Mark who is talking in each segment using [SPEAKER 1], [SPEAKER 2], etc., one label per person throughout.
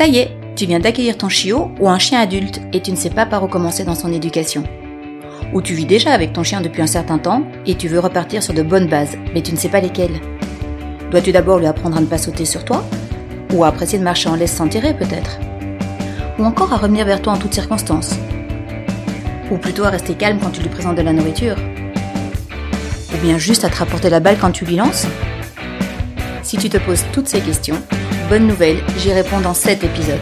[SPEAKER 1] Ça y est, tu viens d'accueillir ton chiot ou un chien adulte et tu ne sais pas par où commencer dans son éducation. Ou tu vis déjà avec ton chien depuis un certain temps et tu veux repartir sur de bonnes bases, mais tu ne sais pas lesquelles. Dois-tu d'abord lui apprendre à ne pas sauter sur toi? Ou à apprécier de marcher en laisse sans tirer peut-être? Ou encore à revenir vers toi en toutes circonstances? Ou plutôt à rester calme quand tu lui présentes de la nourriture? Ou bien juste à te rapporter la balle quand tu lui lances? Si tu te poses toutes ces questions, bonne nouvelle, j'y réponds dans cet épisode.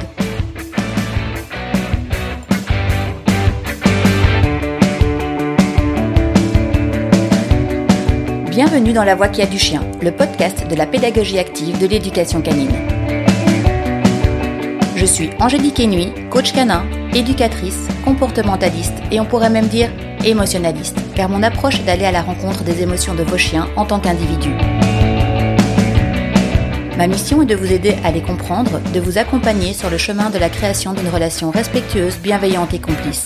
[SPEAKER 1] Bienvenue dans La Voix qui a du chien, le podcast de la pédagogie active de l'éducation canine. Je suis Angélique Ennuy, coach canin, éducatrice, comportementaliste et on pourrait même dire émotionnaliste, car mon approche est d'aller à la rencontre des émotions de vos chiens en tant qu'individus. Ma mission est de vous aider à les comprendre, de vous accompagner sur le chemin de la création d'une relation respectueuse, bienveillante et complice.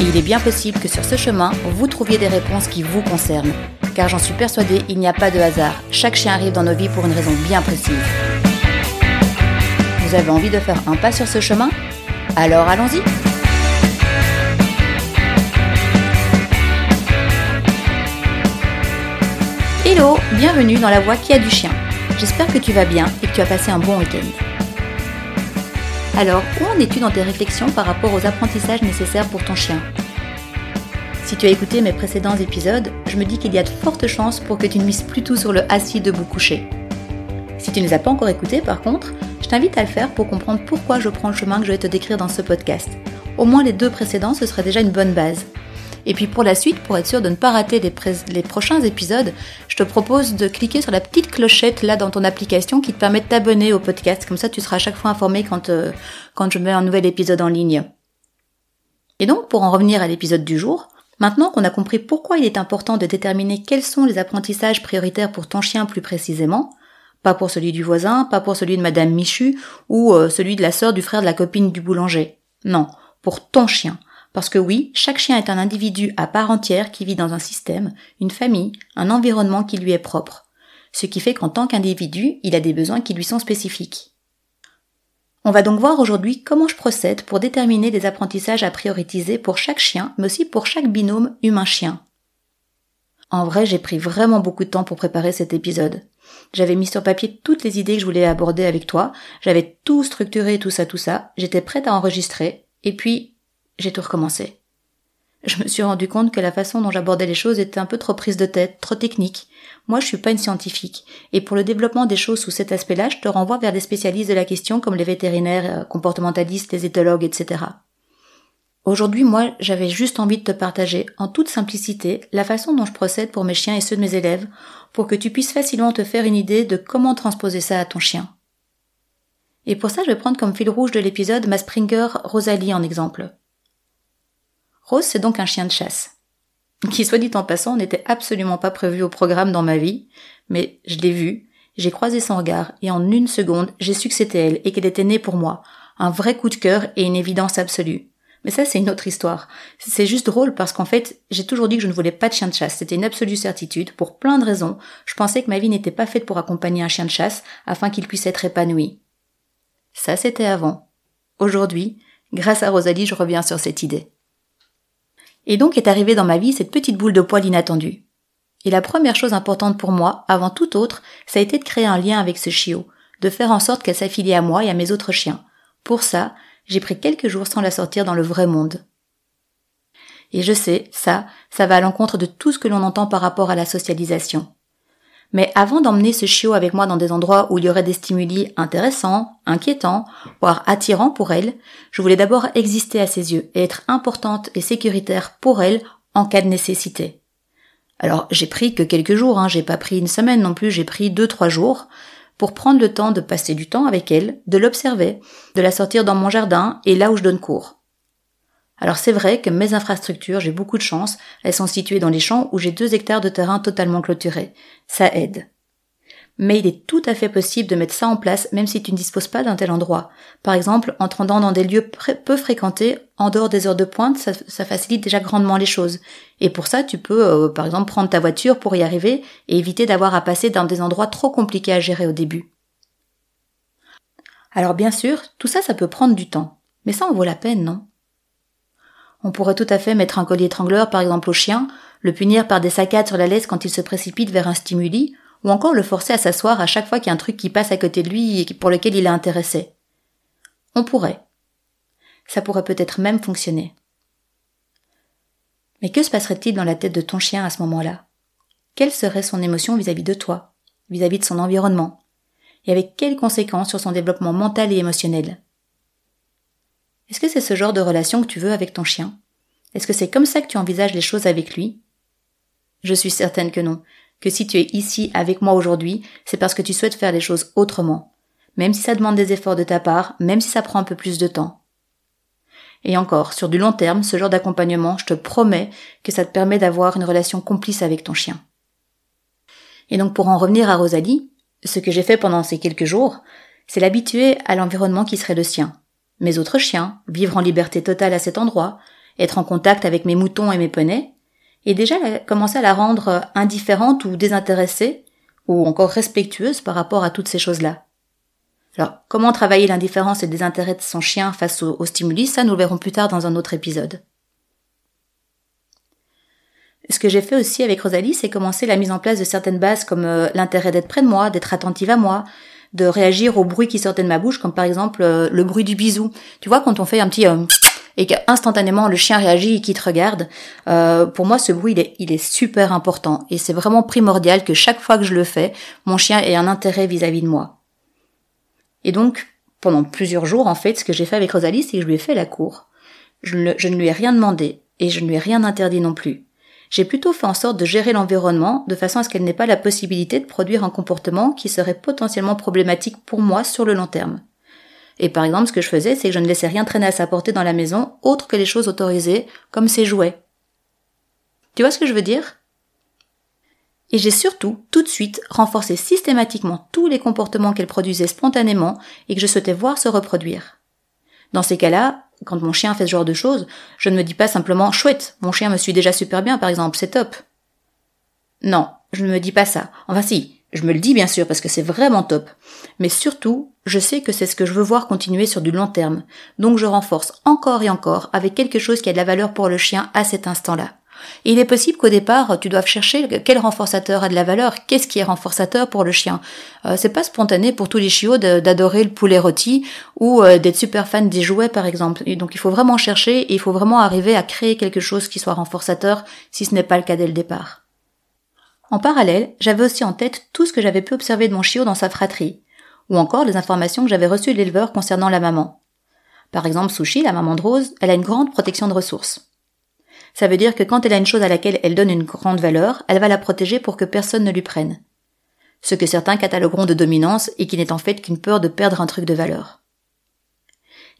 [SPEAKER 1] Il est bien possible que sur ce chemin, vous trouviez des réponses qui vous concernent. Car j'en suis persuadée, il n'y a pas de hasard. Chaque chien arrive dans nos vies pour une raison bien précise. Vous avez envie de faire un pas sur ce chemin? Alors allons-y Hello, bienvenue dans la voix qui a du chien. J'espère que tu vas bien et que tu as passé un bon week-end. Alors, où en es-tu dans tes réflexions par rapport aux apprentissages nécessaires pour ton chien? Si tu as écouté mes précédents épisodes, je me dis qu'il y a de fortes chances pour que tu ne mises plus tout sur le assis debout couché. Si tu ne les as pas encore écoutés, par contre, je t'invite à le faire pour comprendre pourquoi je prends le chemin que je vais te décrire dans ce podcast. Au moins les deux précédents, ce serait déjà une bonne base. Et puis pour la suite, pour être sûr de ne pas rater les, prochains épisodes, je te propose de cliquer sur la petite clochette là dans ton application qui te permet de t'abonner au podcast. Comme ça, tu seras à chaque fois informé quand, euh, quand je mets un nouvel épisode en ligne. Et donc, pour en revenir à l'épisode du jour, maintenant qu'on a compris pourquoi il est important de déterminer quels sont les apprentissages prioritaires pour ton chien plus précisément, pas pour celui du voisin, pas pour celui de Madame Michu ou euh, celui de la sœur du frère de la copine du boulanger. Non, pour ton chien parce que oui, chaque chien est un individu à part entière qui vit dans un système, une famille, un environnement qui lui est propre. Ce qui fait qu'en tant qu'individu, il a des besoins qui lui sont spécifiques. On va donc voir aujourd'hui comment je procède pour déterminer les apprentissages à prioriser pour chaque chien, mais aussi pour chaque binôme humain-chien. En vrai, j'ai pris vraiment beaucoup de temps pour préparer cet épisode. J'avais mis sur papier toutes les idées que je voulais aborder avec toi, j'avais tout structuré, tout ça, tout ça, j'étais prête à enregistrer, et puis j'ai tout recommencé. Je me suis rendu compte que la façon dont j'abordais les choses était un peu trop prise de tête, trop technique. Moi, je suis pas une scientifique. Et pour le développement des choses sous cet aspect-là, je te renvoie vers des spécialistes de la question comme les vétérinaires, euh, comportementalistes, les éthologues, etc. Aujourd'hui, moi, j'avais juste envie de te partager, en toute simplicité, la façon dont je procède pour mes chiens et ceux de mes élèves, pour que tu puisses facilement te faire une idée de comment transposer ça à ton chien. Et pour ça, je vais prendre comme fil rouge de l'épisode ma Springer Rosalie en exemple. Rose, c'est donc un chien de chasse. Qui, soit dit en passant, n'était absolument pas prévu au programme dans ma vie, mais je l'ai vu, j'ai croisé son regard, et en une seconde, j'ai su que c'était elle, et qu'elle était née pour moi. Un vrai coup de cœur et une évidence absolue. Mais ça, c'est une autre histoire. C'est juste drôle parce qu'en fait, j'ai toujours dit que je ne voulais pas de chien de chasse. C'était une absolue certitude. Pour plein de raisons, je pensais que ma vie n'était pas faite pour accompagner un chien de chasse afin qu'il puisse être épanoui. Ça, c'était avant. Aujourd'hui, grâce à Rosalie, je reviens sur cette idée. Et donc est arrivée dans ma vie cette petite boule de poil inattendue. Et la première chose importante pour moi, avant tout autre, ça a été de créer un lien avec ce chiot, de faire en sorte qu'elle s'affilie à moi et à mes autres chiens. Pour ça, j'ai pris quelques jours sans la sortir dans le vrai monde. Et je sais, ça, ça va à l'encontre de tout ce que l'on entend par rapport à la socialisation. Mais avant d'emmener ce chiot avec moi dans des endroits où il y aurait des stimuli intéressants, inquiétants, voire attirants pour elle, je voulais d'abord exister à ses yeux et être importante et sécuritaire pour elle en cas de nécessité. Alors j'ai pris que quelques jours, hein, j'ai pas pris une semaine non plus, j'ai pris deux trois jours pour prendre le temps de passer du temps avec elle, de l'observer, de la sortir dans mon jardin et là où je donne cours. Alors c'est vrai que mes infrastructures, j'ai beaucoup de chance, elles sont situées dans les champs où j'ai deux hectares de terrain totalement clôturés. Ça aide. Mais il est tout à fait possible de mettre ça en place même si tu ne disposes pas d'un tel endroit. Par exemple, en te rendant dans des lieux peu fréquentés, en dehors des heures de pointe, ça, facilite déjà grandement les choses. Et pour ça, tu peux, euh, par exemple, prendre ta voiture pour y arriver et éviter d'avoir à passer dans des endroits trop compliqués à gérer au début. Alors bien sûr, tout ça, ça peut prendre du temps. Mais ça en vaut la peine, non? On pourrait tout à fait mettre un collier étrangleur, par exemple, au chien, le punir par des saccades sur la laisse quand il se précipite vers un stimuli, ou encore le forcer à s'asseoir à chaque fois qu'il y a un truc qui passe à côté de lui et pour lequel il est intéressé. On pourrait. Ça pourrait peut-être même fonctionner. Mais que se passerait-il dans la tête de ton chien à ce moment-là? Quelle serait son émotion vis-à-vis de toi, vis-à-vis de son environnement? Et avec quelles conséquences sur son développement mental et émotionnel? Est-ce que c'est ce genre de relation que tu veux avec ton chien? Est-ce que c'est comme ça que tu envisages les choses avec lui? Je suis certaine que non, que si tu es ici avec moi aujourd'hui, c'est parce que tu souhaites faire les choses autrement, même si ça demande des efforts de ta part, même si ça prend un peu plus de temps. Et encore, sur du long terme, ce genre d'accompagnement, je te promets que ça te permet d'avoir une relation complice avec ton chien. Et donc pour en revenir à Rosalie, ce que j'ai fait pendant ces quelques jours, c'est l'habituer à l'environnement qui serait le sien. Mes autres chiens, vivre en liberté totale à cet endroit, être en contact avec mes moutons et mes poneys, et déjà commencer à la rendre indifférente ou désintéressée, ou encore respectueuse par rapport à toutes ces choses-là. Alors, comment travailler l'indifférence et le désintérêt de son chien face au, stimuli, ça nous le verrons plus tard dans un autre épisode. Ce que j'ai fait aussi avec Rosalie, c'est commencer la mise en place de certaines bases comme euh, l'intérêt d'être près de moi, d'être attentive à moi, de réagir au bruit qui sortait de ma bouche, comme par exemple euh, le bruit du bisou. Tu vois, quand on fait un petit euh, et qu'instantanément le chien réagit et qu'il te regarde, pour moi ce bruit il est, il est super important et c'est vraiment primordial que chaque fois que je le fais, mon chien ait un intérêt vis à -vis de moi. Et donc, pendant plusieurs jours, en fait, ce que j'ai fait avec Rosalie, c'est que je lui ai fait la cour. Je ne lui ai rien demandé, et je ne lui ai rien interdit non plus. J'ai plutôt fait en sorte de gérer l'environnement de façon à ce qu'elle n'ait pas la possibilité de produire un comportement qui serait potentiellement problématique pour moi sur le long terme. Et par exemple, ce que je faisais, c'est que je ne laissais rien traîner à sa portée dans la maison autre que les choses autorisées, comme ses jouets. Tu vois ce que je veux dire? Et j'ai surtout, tout de suite, renforcé systématiquement tous les comportements qu'elle produisait spontanément et que je souhaitais voir se reproduire. Dans ces cas-là, quand mon chien fait ce genre de choses, je ne me dis pas simplement chouette, mon chien me suit déjà super bien par exemple, c'est top. Non, je ne me dis pas ça. Enfin si, je me le dis bien sûr parce que c'est vraiment top. Mais surtout, je sais que c'est ce que je veux voir continuer sur du long terme. Donc je renforce encore et encore avec quelque chose qui a de la valeur pour le chien à cet instant-là il est possible qu'au départ, tu doives chercher quel renforçateur a de la valeur, qu'est-ce qui est renforçateur pour le chien? Euh, c'est pas spontané pour tous les chiots d'adorer le poulet rôti ou euh, d'être super fan des jouets par exemple. donc il faut vraiment chercher et il faut vraiment arriver à créer quelque chose qui soit renforçateur si ce n'est pas le cas dès le départ. En parallèle, j'avais aussi en tête tout ce que j'avais pu observer de mon chiot dans sa fratrie, ou encore les informations que j'avais reçues de l'éleveur concernant la maman. Par exemple, Sushi, la maman de Rose, elle a une grande protection de ressources. Ça veut dire que quand elle a une chose à laquelle elle donne une grande valeur, elle va la protéger pour que personne ne lui prenne. Ce que certains catalogueront de dominance et qui n'est en fait qu'une peur de perdre un truc de valeur.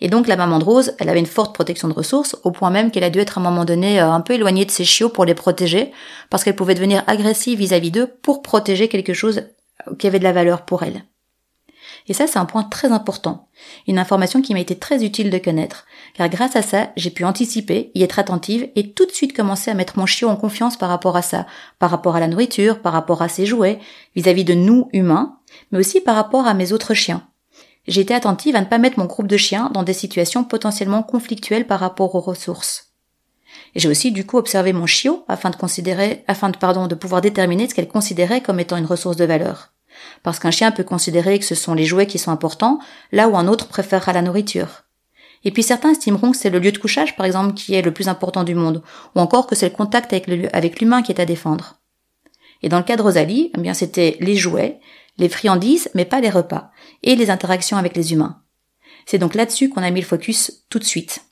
[SPEAKER 1] Et donc la maman de Rose, elle avait une forte protection de ressources, au point même qu'elle a dû être à un moment donné euh, un peu éloignée de ses chiots pour les protéger, parce qu'elle pouvait devenir agressive vis-à-vis d'eux pour protéger quelque chose qui avait de la valeur pour elle. Et ça, c'est un point très important. Une information qui m'a été très utile de connaître. Car grâce à ça, j'ai pu anticiper, y être attentive et tout de suite commencer à mettre mon chiot en confiance par rapport à ça. Par rapport à la nourriture, par rapport à ses jouets, vis-à-vis de nous, humains, mais aussi par rapport à mes autres chiens. J'ai été attentive à ne pas mettre mon groupe de chiens dans des situations potentiellement conflictuelles par rapport aux ressources. J'ai aussi du coup observé mon chiot afin de considérer, afin de, pardon, de pouvoir déterminer ce qu'elle considérait comme étant une ressource de valeur. Parce qu'un chien peut considérer que ce sont les jouets qui sont importants, là où un autre préférera la nourriture. Et puis certains estimeront que c'est le lieu de couchage, par exemple, qui est le plus important du monde, ou encore que c'est le contact avec l'humain qui est à défendre. Et dans le cas de Rosalie, eh bien c'était les jouets, les friandises, mais pas les repas, et les interactions avec les humains. C'est donc là-dessus qu'on a mis le focus tout de suite.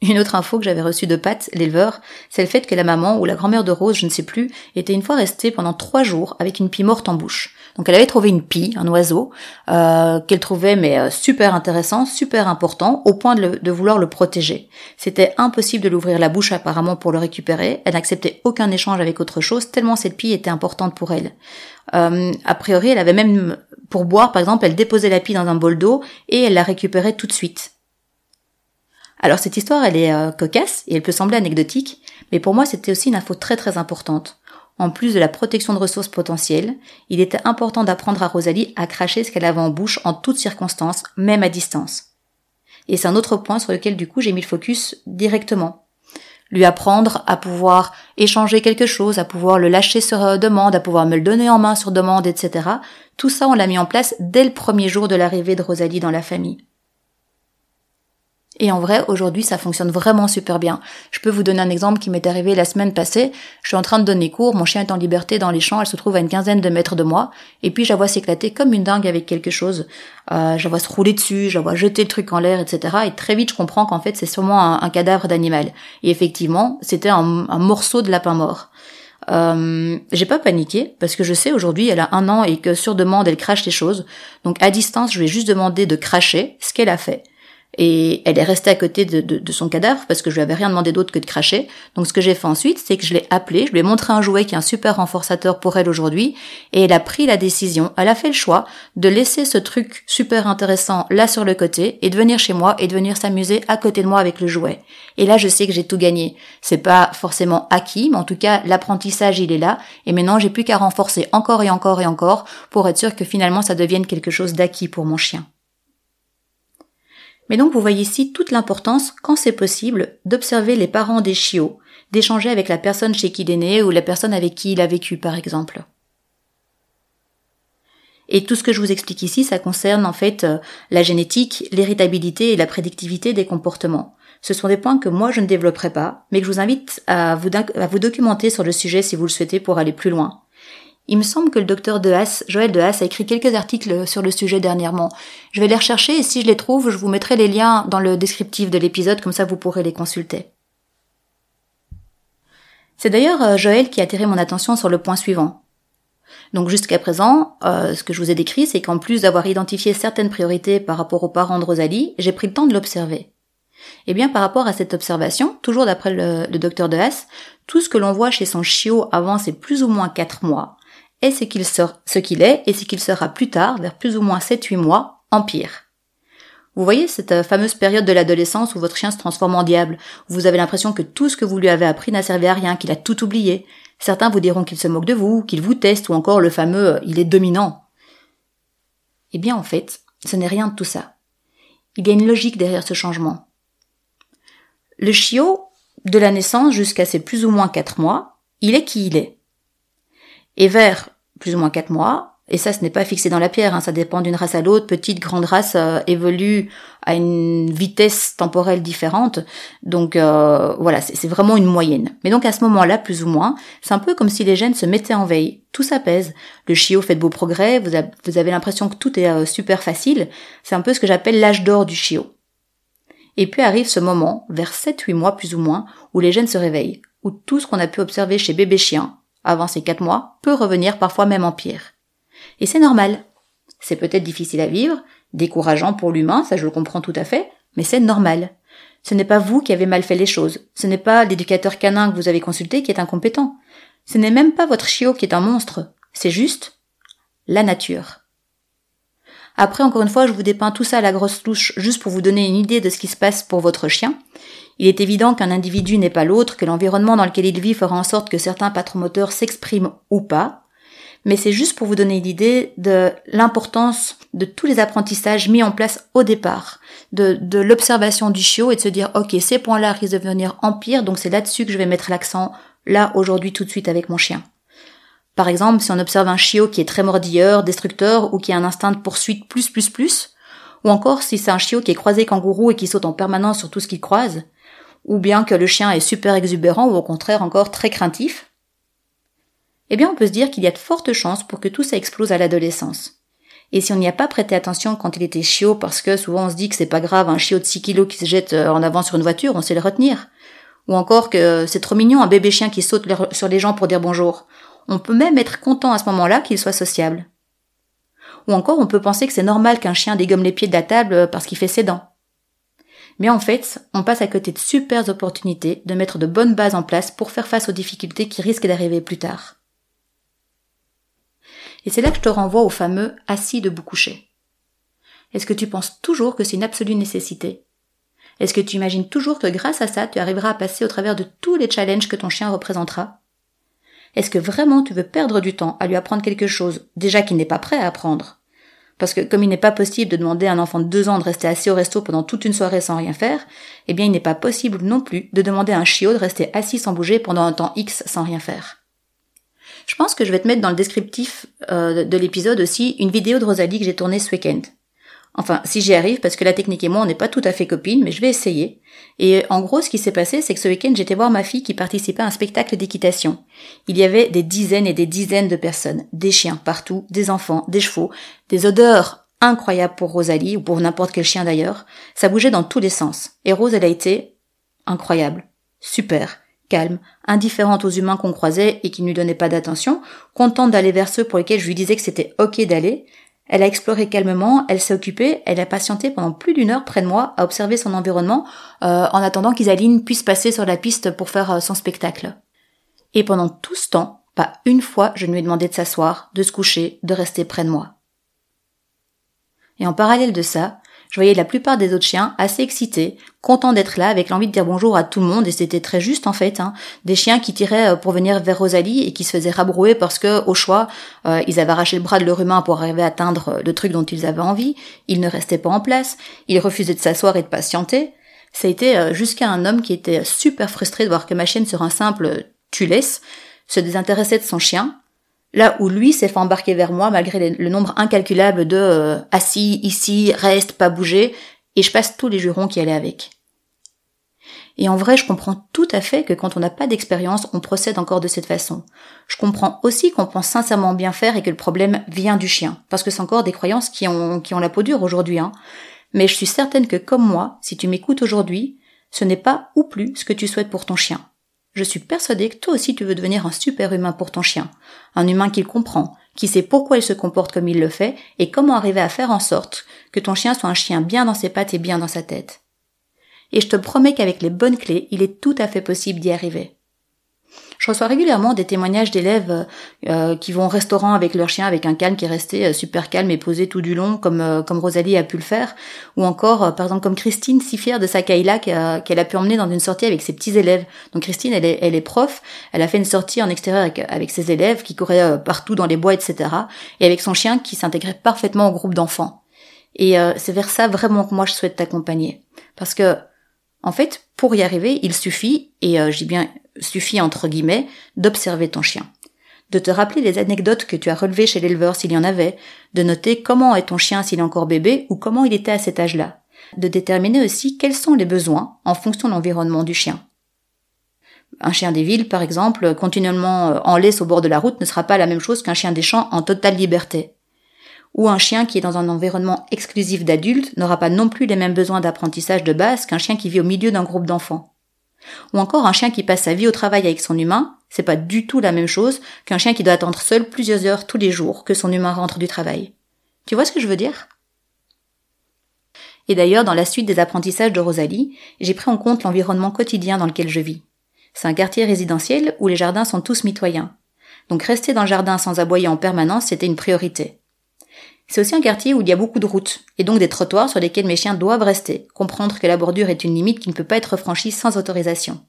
[SPEAKER 1] Une autre info que j'avais reçue de Pat, l'éleveur, c'est le fait que la maman ou la grand-mère de Rose, je ne sais plus, était une fois restée pendant trois jours avec une pie morte en bouche. Donc elle avait trouvé une pie, un oiseau, euh, qu'elle trouvait mais euh, super intéressant, super important, au point de, vouloir le protéger. C'était impossible de l'ouvrir la bouche apparemment pour le récupérer. Elle n'acceptait aucun échange avec autre chose, tellement cette pie était importante pour elle. Euh, a priori, elle avait même pour boire, par exemple, elle déposait la pie dans un bol d'eau et elle la récupérait tout de suite. Alors cette histoire, elle est euh, cocasse et elle peut sembler anecdotique, mais pour moi c'était aussi une info très très importante. En plus de la protection de ressources potentielles, il était important d'apprendre à Rosalie à cracher ce qu'elle avait en bouche en toutes circonstances, même à distance. Et c'est un autre point sur lequel du coup j'ai mis le focus directement. Lui apprendre à pouvoir échanger quelque chose, à pouvoir le lâcher sur demande, à pouvoir me le donner en main sur demande, etc. Tout ça on l'a mis en place dès le premier jour de l'arrivée de Rosalie dans la famille. Et en vrai, aujourd'hui, ça fonctionne vraiment super bien. Je peux vous donner un exemple qui m'est arrivé la semaine passée. Je suis en train de donner cours, mon chien est en liberté dans les champs, elle se trouve à une quinzaine de mètres de moi, et puis je la vois s'éclater comme une dingue avec quelque chose. Euh, je la vois se rouler dessus, je la vois jeter le truc en l'air, etc. Et très vite, je comprends qu'en fait, c'est sûrement un, cadavre d'animal. Et effectivement, c'était un, morceau de lapin mort. Euh, j'ai pas paniqué parce que je sais aujourd'hui elle a un an et que sur demande elle crache les choses. Donc à distance je vais juste demander de cracher ce qu'elle a fait. Et elle est restée à côté de, son cadavre parce que je lui avais rien demandé d'autre que de cracher. Donc ce que j'ai fait ensuite, c'est que je l'ai appelée, je lui ai montré un jouet qui est un super renforçateur pour elle aujourd'hui, et elle a pris la décision, elle a fait le choix de laisser ce truc super intéressant là sur le côté et de venir chez moi et de venir s'amuser à côté de moi avec le jouet. Et là, je sais que j'ai tout gagné. C'est pas forcément acquis, mais en tout cas, l'apprentissage, il est là. Et maintenant, j'ai plus qu'à renforcer encore et encore et encore pour être sûr que finalement, ça devienne quelque chose d'acquis pour mon chien. Mais donc vous voyez ici toute l'importance, quand c'est possible, d'observer les parents des chiots, d'échanger avec la personne chez qui il est né ou la personne avec qui il a vécu par exemple. Et tout ce que je vous explique ici, ça concerne en fait euh, la génétique, l'héritabilité et la prédictivité des comportements. Ce sont des points que moi je ne développerai pas, mais que je vous invite à vous, à vous documenter sur le sujet si vous le souhaitez pour aller plus loin. Il me semble que le docteur de Haas, Joël de Haas, a écrit quelques articles sur le sujet dernièrement. Je vais les rechercher et si je les trouve, je vous mettrai les liens dans le descriptif de l'épisode, comme ça vous pourrez les consulter. C'est d'ailleurs euh, Joël qui a attiré mon attention sur le point suivant. Donc jusqu'à présent, euh, ce que je vous ai décrit, c'est qu'en plus d'avoir identifié certaines priorités par rapport aux parents de Rosalie, j'ai pris le temps de l'observer. Eh bien, par rapport à cette observation, toujours d'après le, docteur de Haas, tout ce que l'on voit chez son chiot avant ses plus ou moins 4 mois, est ce qu'il ce qu'il est et ce qu'il sera plus tard, vers plus ou moins 7-8 mois, empire. Vous voyez cette euh, fameuse période de l'adolescence où votre chien se transforme en diable, où vous avez l'impression que tout ce que vous lui avez appris n'a servi à rien, qu'il a tout oublié. Certains vous diront qu'il se moque de vous, qu'il vous teste, ou encore le fameux euh, il est dominant. Eh bien en fait, ce n'est rien de tout ça. Il y a une logique derrière ce changement. Le chiot, de la naissance jusqu'à ses plus ou moins 4 mois, il est qui il est. Et vers plus ou moins quatre mois, et ça ce n'est pas fixé dans la pierre, hein, ça dépend d'une race à l'autre, petite, grande race euh, évolue à une vitesse temporelle différente, donc euh, voilà, c'est vraiment une moyenne. Mais donc à ce moment-là, plus ou moins, c'est un peu comme si les gènes se mettaient en veille, tout s'apaise, le chiot fait de beaux progrès, vous, avez l'impression que tout est euh, super facile, c'est un peu ce que j'appelle l'âge d'or du chiot. Et puis arrive ce moment, vers 7-8 mois plus ou moins, où les gènes se réveillent, où tout ce qu'on a pu observer chez bébé chien, avant ces quatre mois, peut revenir parfois même en pire. Et c'est normal. C'est peut-être difficile à vivre, décourageant pour l'humain, ça je le comprends tout à fait, mais c'est normal. Ce n'est pas vous qui avez mal fait les choses. Ce n'est pas l'éducateur canin que vous avez consulté qui est incompétent. Ce n'est même pas votre chiot qui est un monstre. C'est juste la nature. Après, encore une fois, je vous dépeins tout ça à la grosse touche juste pour vous donner une idée de ce qui se passe pour votre chien. Il est évident qu'un individu n'est pas l'autre, que l'environnement dans lequel il vit fera en sorte que certains patromoteurs s'expriment ou pas, mais c'est juste pour vous donner l'idée de l'importance de tous les apprentissages mis en place au départ, de, l'observation du chiot et de se dire ok ces points-là risquent de devenir empire, donc c'est là-dessus que je vais mettre l'accent là aujourd'hui tout de suite avec mon chien. Par exemple, si on observe un chiot qui est très mordilleur, destructeur ou qui a un instinct de poursuite plus plus plus, ou encore si c'est un chiot qui est croisé kangourou et qui saute en permanence sur tout ce qu'il croise, ou bien que le chien est super exubérant ou au contraire encore très craintif, eh bien on peut se dire qu'il y a de fortes chances pour que tout ça explose à l'adolescence. Et si on n'y a pas prêté attention quand il était chiot, parce que souvent on se dit que c'est pas grave, un chiot de 6 kilos qui se jette euh, en avant sur une voiture, on sait le retenir. Ou encore que c'est trop mignon un bébé chien qui saute sur les gens pour dire bonjour. On peut même être content à ce moment-là qu'il soit sociable. Ou encore on peut penser que c'est normal qu'un chien dégomme les pieds de la table euh, parce qu'il fait ses dents. Mais en fait, on passe à côté de super opportunités de mettre de bonnes bases en place pour faire face aux difficultés qui risquent d'arriver plus tard. Et c'est là que je te renvoie au fameux assis debout couché. Est-ce que tu penses toujours que c'est une absolue nécessité? Est-ce que tu imagines toujours que grâce à ça, tu arriveras à passer au travers de tous les challenges que ton chien représentera? Est-ce que vraiment tu veux perdre du temps à lui apprendre quelque chose, déjà qu'il n'est pas prêt à apprendre? Parce que comme il n'est pas possible de demander à un enfant de deux ans de rester assis au resto pendant toute une soirée sans rien faire, eh bien il n'est pas possible non plus de demander à un chiot de rester assis sans bouger pendant un temps X sans rien faire. Je pense que je vais te mettre dans le descriptif euh, de l'épisode aussi une vidéo de Rosalie que j'ai tournée ce week-end. Enfin, si j'y arrive, parce que la technique et moi, on n'est pas tout à fait copines, mais je vais essayer. Et en gros, ce qui s'est passé, c'est que ce week-end, j'étais voir ma fille qui participait à un spectacle d'équitation. Il y avait des dizaines et des dizaines de personnes, des chiens partout, des enfants, des chevaux, des odeurs incroyables pour Rosalie, ou pour n'importe quel chien d'ailleurs. Ça bougeait dans tous les sens. Et Rose, elle a été incroyable, super, calme, indifférente aux humains qu'on croisait et qui ne lui donnaient pas d'attention, contente d'aller vers ceux pour lesquels je lui disais que c'était ok d'aller, elle a exploré calmement, elle s'est occupée, elle a patienté pendant plus d'une heure près de moi à observer son environnement euh, en attendant qu'Isaline puisse passer sur la piste pour faire euh, son spectacle. Et pendant tout ce temps, pas une fois je ne lui ai demandé de s'asseoir, de se coucher, de rester près de moi. Et en parallèle de ça, je voyais la plupart des autres chiens assez excités, contents d'être là, avec l'envie de dire bonjour à tout le monde, et c'était très juste en fait. Hein. Des chiens qui tiraient euh, pour venir vers Rosalie et qui se faisaient rabrouer parce que, au choix, euh, ils avaient arraché le bras de leur humain pour arriver à atteindre euh, le truc dont ils avaient envie. Ils ne restaient pas en place, ils refusaient de s'asseoir et de patienter. Ça a été jusqu'à un homme qui était super frustré de voir que ma chienne sur un simple tu laisses se désintéressait de son chien, Là où lui s'est fait embarquer vers moi malgré le nombre incalculable de euh, assis, ici, reste, pas bouger, et je passe tous les jurons qui allaient avec. Et en vrai, je comprends tout à fait que quand on n'a pas d'expérience, on procède encore de cette façon. Je comprends aussi qu'on pense sincèrement bien faire et que le problème vient du chien, parce que c'est encore des croyances qui ont, qui ont la peau dure aujourd'hui. Hein. Mais je suis certaine que comme moi, si tu m'écoutes aujourd'hui, ce n'est pas ou plus ce que tu souhaites pour ton chien. Je suis persuadée que toi aussi tu veux devenir un super humain pour ton chien. Un humain qu'il comprend, qui sait pourquoi il se comporte comme il le fait et comment arriver à faire en sorte que ton chien soit un chien bien dans ses pattes et bien dans sa tête. Et je te promets qu'avec les bonnes clés, il est tout à fait possible d'y arriver. Reçois régulièrement des témoignages d'élèves euh, qui vont au restaurant avec leur chien avec un calme qui est resté euh, super calme et posé tout du long comme euh, comme Rosalie a pu le faire ou encore par exemple comme Christine si fière de sa Kayla qu'elle a pu emmener dans une sortie avec ses petits élèves. Donc Christine elle est, elle est prof, elle a fait une sortie en extérieur avec, avec ses élèves qui couraient partout dans les bois etc. et avec son chien qui s'intégrait parfaitement au groupe d'enfants. Et c'est vers ça vraiment que moi je souhaite t'accompagner parce que en fait, pour y arriver, il suffit, et euh, bien suffit entre guillemets, d'observer ton chien. De te rappeler les anecdotes que tu as relevées chez l'éleveur s'il y en avait, de noter comment est ton chien s'il est encore bébé ou comment il était à cet âge-là. De déterminer aussi quels sont les besoins en fonction de l'environnement du chien. Un chien des villes, par exemple, continuellement euh, en laisse au bord de la route ne sera pas la même chose qu'un chien des champs en totale liberté ou un chien qui est dans un environnement exclusif d'adultes n'aura pas non plus les mêmes besoins d'apprentissage de base qu'un chien qui vit au milieu d'un groupe d'enfants. Ou encore un chien qui passe sa vie au travail avec son humain, c'est pas du tout la même chose qu'un chien qui doit attendre seul plusieurs heures tous les jours que son humain rentre du travail. Tu vois ce que je veux dire? Et d'ailleurs, dans la suite des apprentissages de Rosalie, j'ai pris en compte l'environnement quotidien dans lequel je vis. C'est un quartier résidentiel où les jardins sont tous mitoyens. Donc rester dans le jardin sans aboyer en permanence, c'était une priorité. C'est aussi un quartier où il y a beaucoup de routes, et donc des trottoirs sur lesquels mes chiens doivent rester, comprendre que la bordure est une limite qui ne peut pas être franchie sans autorisation.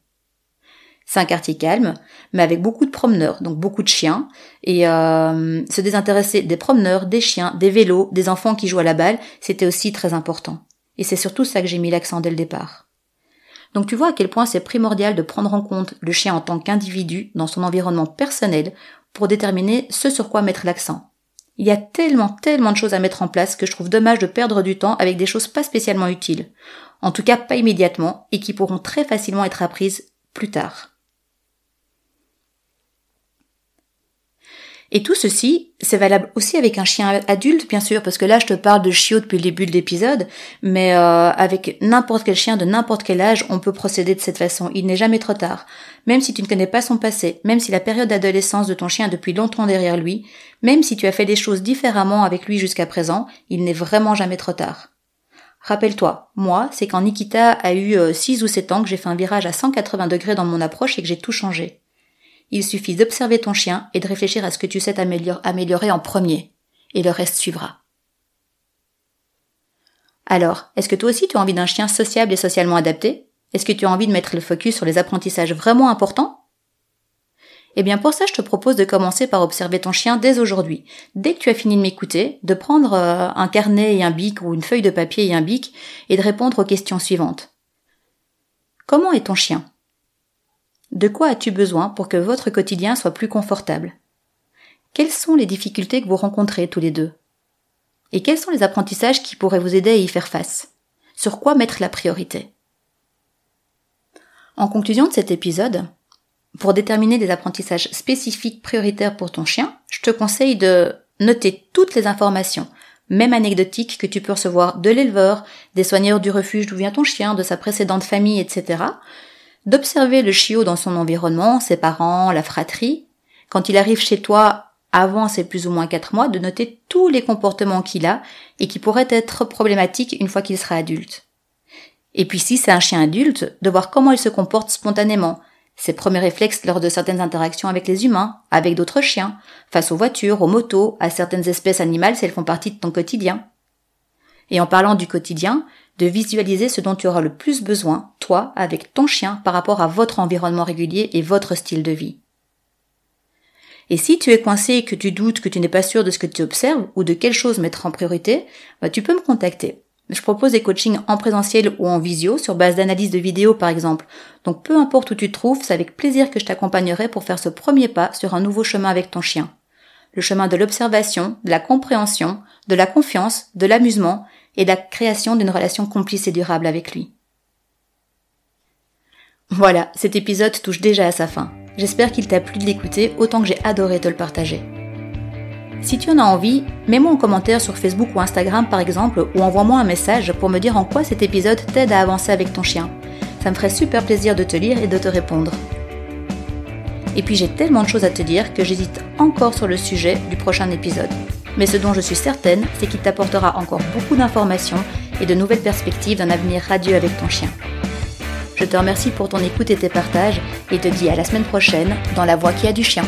[SPEAKER 1] C'est un quartier calme, mais avec beaucoup de promeneurs, donc beaucoup de chiens, et euh, se désintéresser des promeneurs, des chiens, des vélos, des enfants qui jouent à la balle, c'était aussi très important. Et c'est surtout ça que j'ai mis l'accent dès le départ. Donc tu vois à quel point c'est primordial de prendre en compte le chien en tant qu'individu dans son environnement personnel pour déterminer ce sur quoi mettre l'accent. Il y a tellement, tellement de choses à mettre en place que je trouve dommage de perdre du temps avec des choses pas spécialement utiles. En tout cas, pas immédiatement, et qui pourront très facilement être apprises plus tard. Et tout ceci, c'est valable aussi avec un chien adulte, bien sûr, parce que là, je te parle de chiot depuis le début de l'épisode, mais euh, avec n'importe quel chien de n'importe quel âge, on peut procéder de cette façon. Il n'est jamais trop tard. Même si tu ne connais pas son passé, même si la période d'adolescence de ton chien est depuis longtemps derrière lui, même si tu as fait des choses différemment avec lui jusqu'à présent, il n'est vraiment jamais trop tard. Rappelle-toi, moi, c'est quand Nikita a eu 6 euh, ou 7 ans que j'ai fait un virage à 180 degrés dans mon approche et que j'ai tout changé. Il suffit d'observer ton chien et de réfléchir à ce que tu sais améliorer en premier, et le reste suivra. Alors, est-ce que toi aussi tu as envie d'un chien sociable et socialement adapté? Est-ce que tu as envie de mettre le focus sur les apprentissages vraiment importants? Eh bien pour ça, je te propose de commencer par observer ton chien dès aujourd'hui. Dès que tu as fini de m'écouter, de prendre euh, un carnet et un bic ou une feuille de papier et un bic et de répondre aux questions suivantes. Comment est ton chien? De quoi as-tu besoin pour que votre quotidien soit plus confortable? Quelles sont les difficultés que vous rencontrez tous les deux? Et quels sont les apprentissages qui pourraient vous aider à y faire face? Sur quoi mettre la priorité? En conclusion de cet épisode, pour déterminer des apprentissages spécifiques prioritaires pour ton chien, je te conseille de noter toutes les informations, même anecdotiques, que tu peux recevoir de l'éleveur, des soigneurs du refuge d'où vient ton chien, de sa précédente famille, etc. D'observer le chiot dans son environnement, ses parents, la fratrie. Quand il arrive chez toi, avant ses plus ou moins quatre mois, de noter tous les comportements qu'il a et qui pourraient être problématiques une fois qu'il sera adulte. Et puis si c'est un chien adulte, de voir comment il se comporte spontanément, ses premiers réflexes lors de certaines interactions avec les humains, avec d'autres chiens, face aux voitures, aux motos, à certaines espèces animales si elles font partie de ton quotidien. Et en parlant du quotidien, de visualiser ce dont tu auras le plus besoin, toi, avec ton chien, par rapport à votre environnement régulier et votre style de vie. Et si tu es coincé et que tu doutes, que tu n'es pas sûr de ce que tu observes ou de quelle chose mettre en priorité, bah, tu peux me contacter. Je propose des coachings en présentiel ou en visio sur base d'analyse de vidéos par exemple. Donc peu importe où tu te trouves, c'est avec plaisir que je t'accompagnerai pour faire ce premier pas sur un nouveau chemin avec ton chien. Le chemin de l'observation, de la compréhension, de la confiance, de l'amusement et la création d'une relation complice et durable avec lui. Voilà, cet épisode touche déjà à sa fin. J'espère qu'il t'a plu de l'écouter autant que j'ai adoré te le partager. Si tu en as envie, mets-moi en commentaire sur Facebook ou Instagram par exemple, ou envoie-moi un message pour me dire en quoi cet épisode t'aide à avancer avec ton chien. Ça me ferait super plaisir de te lire et de te répondre. Et puis j'ai tellement de choses à te dire que j'hésite encore sur le sujet du prochain épisode. Mais ce dont je suis certaine, c'est qu'il t'apportera encore beaucoup d'informations et de nouvelles perspectives d'un avenir radieux avec ton chien. Je te remercie pour ton écoute et tes partages et te dis à la semaine prochaine dans La Voix qui a du chien.